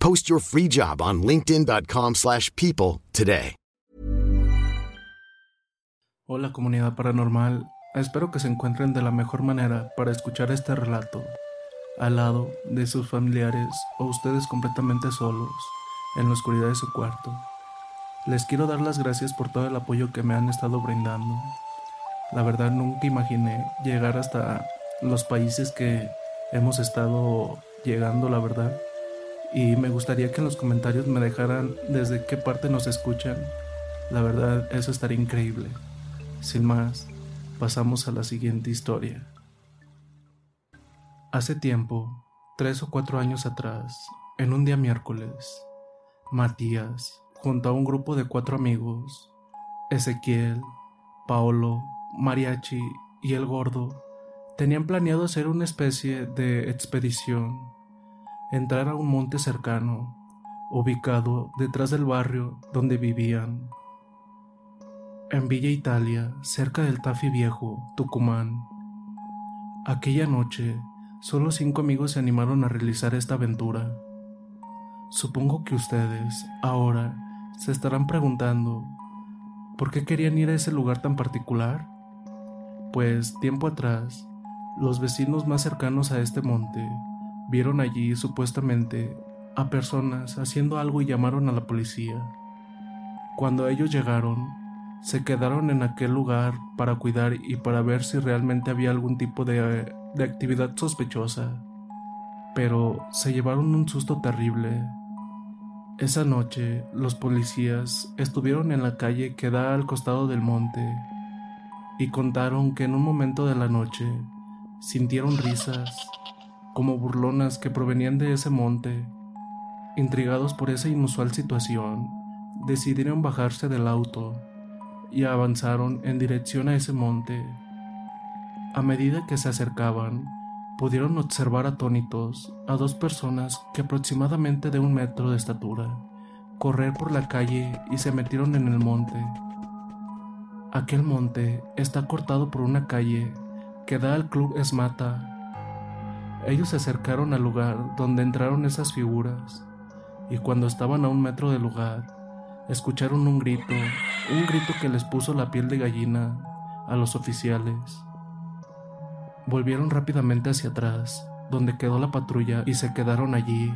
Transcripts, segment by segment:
Post your free job on linkedin.com/people slash people today. Hola comunidad paranormal, espero que se encuentren de la mejor manera para escuchar este relato, al lado de sus familiares o ustedes completamente solos, en la oscuridad de su cuarto. Les quiero dar las gracias por todo el apoyo que me han estado brindando. La verdad nunca imaginé llegar hasta los países que hemos estado llegando, la verdad. Y me gustaría que en los comentarios me dejaran desde qué parte nos escuchan. La verdad, eso estaría increíble. Sin más, pasamos a la siguiente historia. Hace tiempo, tres o cuatro años atrás, en un día miércoles, Matías, junto a un grupo de cuatro amigos, Ezequiel, Paolo, Mariachi y el gordo, tenían planeado hacer una especie de expedición, entrar a un monte cercano, ubicado detrás del barrio donde vivían. En Villa Italia, cerca del Tafi Viejo, Tucumán. Aquella noche, solo cinco amigos se animaron a realizar esta aventura. Supongo que ustedes, ahora, se estarán preguntando, ¿por qué querían ir a ese lugar tan particular? Pues tiempo atrás, los vecinos más cercanos a este monte vieron allí supuestamente a personas haciendo algo y llamaron a la policía. Cuando ellos llegaron, se quedaron en aquel lugar para cuidar y para ver si realmente había algún tipo de, de actividad sospechosa. Pero se llevaron un susto terrible. Esa noche los policías estuvieron en la calle que da al costado del monte y contaron que en un momento de la noche sintieron risas como burlonas que provenían de ese monte. Intrigados por esa inusual situación, decidieron bajarse del auto y avanzaron en dirección a ese monte. A medida que se acercaban, pudieron observar atónitos a dos personas que aproximadamente de un metro de estatura correr por la calle y se metieron en el monte. Aquel monte está cortado por una calle que da al club Esmata. Ellos se acercaron al lugar donde entraron esas figuras y cuando estaban a un metro del lugar, escucharon un grito, un grito que les puso la piel de gallina a los oficiales. Volvieron rápidamente hacia atrás, donde quedó la patrulla y se quedaron allí.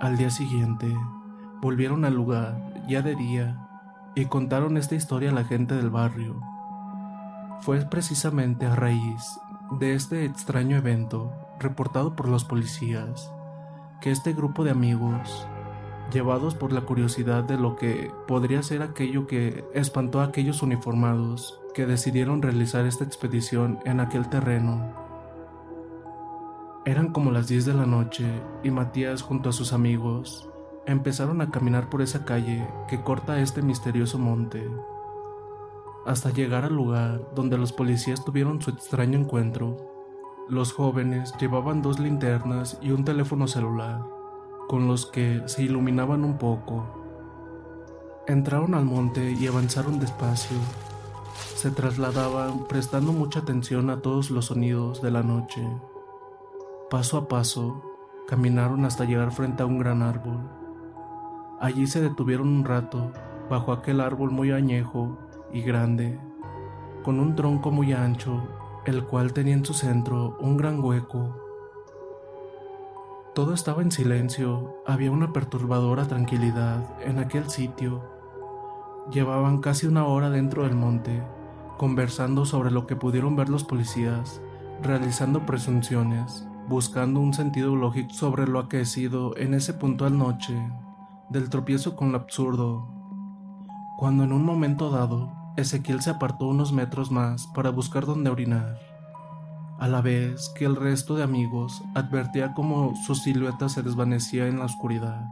Al día siguiente, volvieron al lugar, ya de día, y contaron esta historia a la gente del barrio. Fue precisamente a raíz de este extraño evento reportado por los policías que este grupo de amigos llevados por la curiosidad de lo que podría ser aquello que espantó a aquellos uniformados que decidieron realizar esta expedición en aquel terreno. Eran como las 10 de la noche y Matías junto a sus amigos empezaron a caminar por esa calle que corta este misterioso monte, hasta llegar al lugar donde los policías tuvieron su extraño encuentro. Los jóvenes llevaban dos linternas y un teléfono celular con los que se iluminaban un poco. Entraron al monte y avanzaron despacio. Se trasladaban prestando mucha atención a todos los sonidos de la noche. Paso a paso, caminaron hasta llegar frente a un gran árbol. Allí se detuvieron un rato, bajo aquel árbol muy añejo y grande, con un tronco muy ancho, el cual tenía en su centro un gran hueco. Todo estaba en silencio, había una perturbadora tranquilidad en aquel sitio, Llevaban casi una hora dentro del monte, conversando sobre lo que pudieron ver los policías, realizando presunciones, buscando un sentido lógico sobre lo aquecido en ese puntual noche, del tropiezo con lo absurdo, cuando en un momento dado Ezequiel se apartó unos metros más para buscar dónde orinar, a la vez que el resto de amigos advertía cómo su silueta se desvanecía en la oscuridad.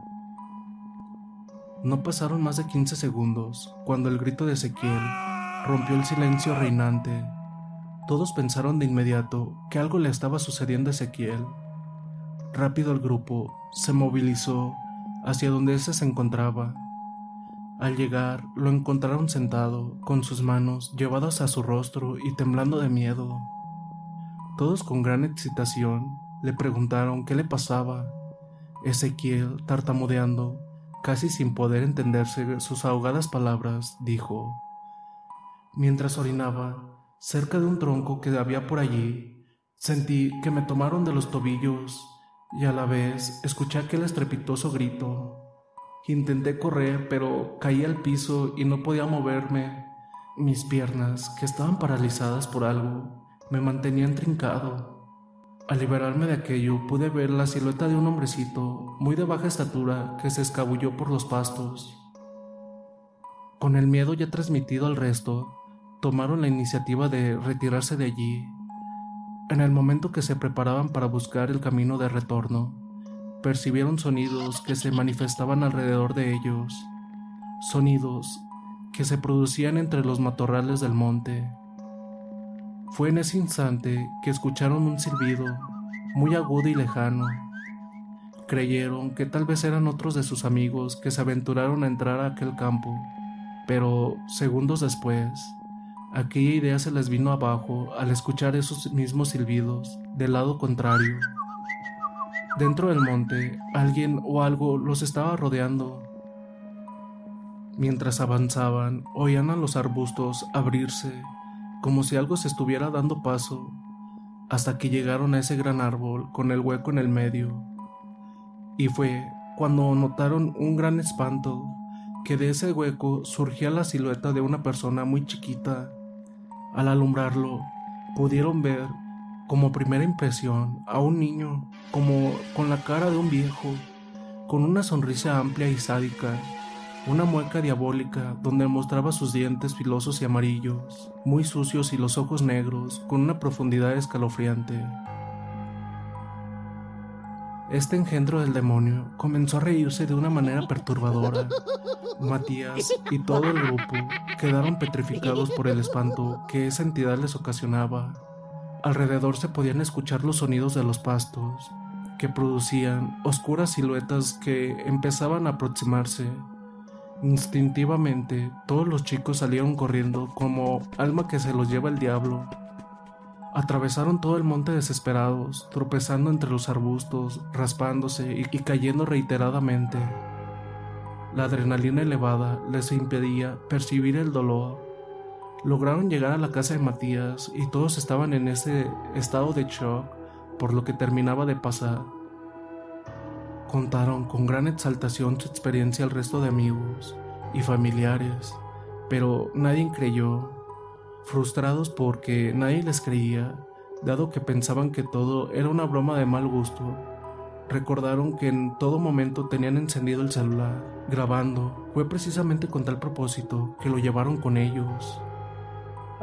No pasaron más de 15 segundos cuando el grito de Ezequiel rompió el silencio reinante. Todos pensaron de inmediato que algo le estaba sucediendo a Ezequiel. Rápido el grupo se movilizó hacia donde ese se encontraba. Al llegar, lo encontraron sentado, con sus manos llevadas a su rostro y temblando de miedo. Todos con gran excitación le preguntaron qué le pasaba. Ezequiel, tartamudeando, casi sin poder entenderse sus ahogadas palabras, dijo, Mientras orinaba, cerca de un tronco que había por allí, sentí que me tomaron de los tobillos y a la vez escuché aquel estrepitoso grito. Intenté correr, pero caí al piso y no podía moverme. Mis piernas, que estaban paralizadas por algo, me mantenían trincado. Al liberarme de aquello pude ver la silueta de un hombrecito muy de baja estatura que se escabulló por los pastos. Con el miedo ya transmitido al resto, tomaron la iniciativa de retirarse de allí. En el momento que se preparaban para buscar el camino de retorno, percibieron sonidos que se manifestaban alrededor de ellos, sonidos que se producían entre los matorrales del monte. Fue en ese instante que escucharon un silbido muy agudo y lejano. Creyeron que tal vez eran otros de sus amigos que se aventuraron a entrar a aquel campo, pero segundos después, aquella idea se les vino abajo al escuchar esos mismos silbidos del lado contrario. Dentro del monte, alguien o algo los estaba rodeando. Mientras avanzaban, oían a los arbustos abrirse como si algo se estuviera dando paso, hasta que llegaron a ese gran árbol con el hueco en el medio. Y fue cuando notaron un gran espanto, que de ese hueco surgía la silueta de una persona muy chiquita. Al alumbrarlo, pudieron ver, como primera impresión, a un niño, como con la cara de un viejo, con una sonrisa amplia y sádica, una mueca diabólica donde mostraba sus dientes filosos y amarillos, muy sucios y los ojos negros, con una profundidad escalofriante. Este engendro del demonio comenzó a reírse de una manera perturbadora. Matías y todo el grupo quedaron petrificados por el espanto que esa entidad les ocasionaba. Alrededor se podían escuchar los sonidos de los pastos, que producían oscuras siluetas que empezaban a aproximarse Instintivamente, todos los chicos salieron corriendo como alma que se los lleva el diablo. Atravesaron todo el monte desesperados, tropezando entre los arbustos, raspándose y, cayendo reiteradamente. La adrenalina elevada les impedía percibir el dolor. Lograron llegar a la casa de Matías y todos estaban en ese estado de shock por lo que terminaba de pasar. Contaron con gran exaltación su experiencia al resto de amigos y familiares, pero nadie creyó, frustrados porque nadie les creía, dado que pensaban que todo era una broma de mal gusto. Recordaron que en todo momento tenían encendido el celular, grabando. Fue precisamente con tal propósito que lo llevaron con ellos.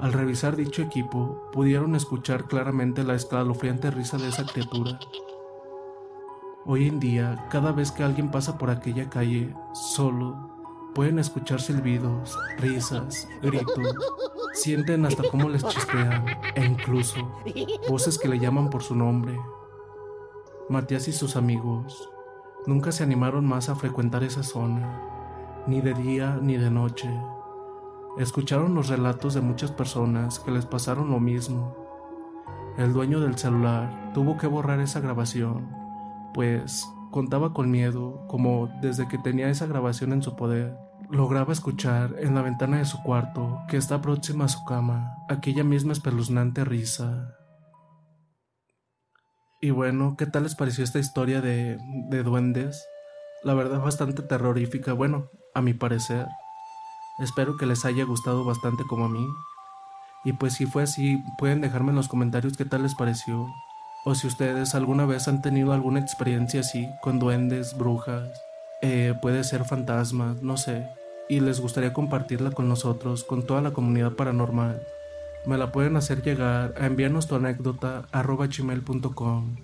Al revisar dicho equipo, pudieron escuchar claramente la escalofriante risa de esa criatura Hoy en día, cada vez que alguien pasa por aquella calle solo, pueden escuchar silbidos, risas, gritos, sienten hasta cómo les chispean e incluso voces que le llaman por su nombre. Matías y sus amigos nunca se animaron más a frecuentar esa zona, ni de día ni de noche. Escucharon los relatos de muchas personas que les pasaron lo mismo. El dueño del celular tuvo que borrar esa grabación pues contaba con miedo, como desde que tenía esa grabación en su poder. Lograba escuchar en la ventana de su cuarto, que está próxima a su cama, aquella misma espeluznante risa. Y bueno, ¿qué tal les pareció esta historia de, de duendes? La verdad bastante terrorífica, bueno, a mi parecer. Espero que les haya gustado bastante como a mí. Y pues si fue así, pueden dejarme en los comentarios qué tal les pareció. O si ustedes alguna vez han tenido alguna experiencia así, con duendes, brujas, eh, puede ser fantasmas, no sé. Y les gustaría compartirla con nosotros, con toda la comunidad paranormal. Me la pueden hacer llegar a enviarnos tu anécdota arroba gmail.com.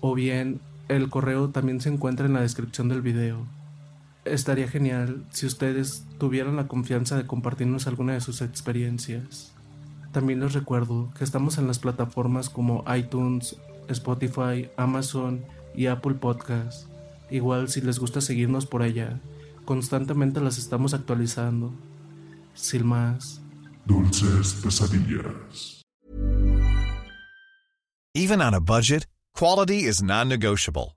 O bien, el correo también se encuentra en la descripción del video. Estaría genial si ustedes tuvieran la confianza de compartirnos alguna de sus experiencias. También les recuerdo que estamos en las plataformas como iTunes, Spotify, Amazon y Apple Podcasts. Igual si les gusta seguirnos por allá, constantemente las estamos actualizando. Sin más. Dulces pesadillas. Even on a budget, quality is non-negotiable.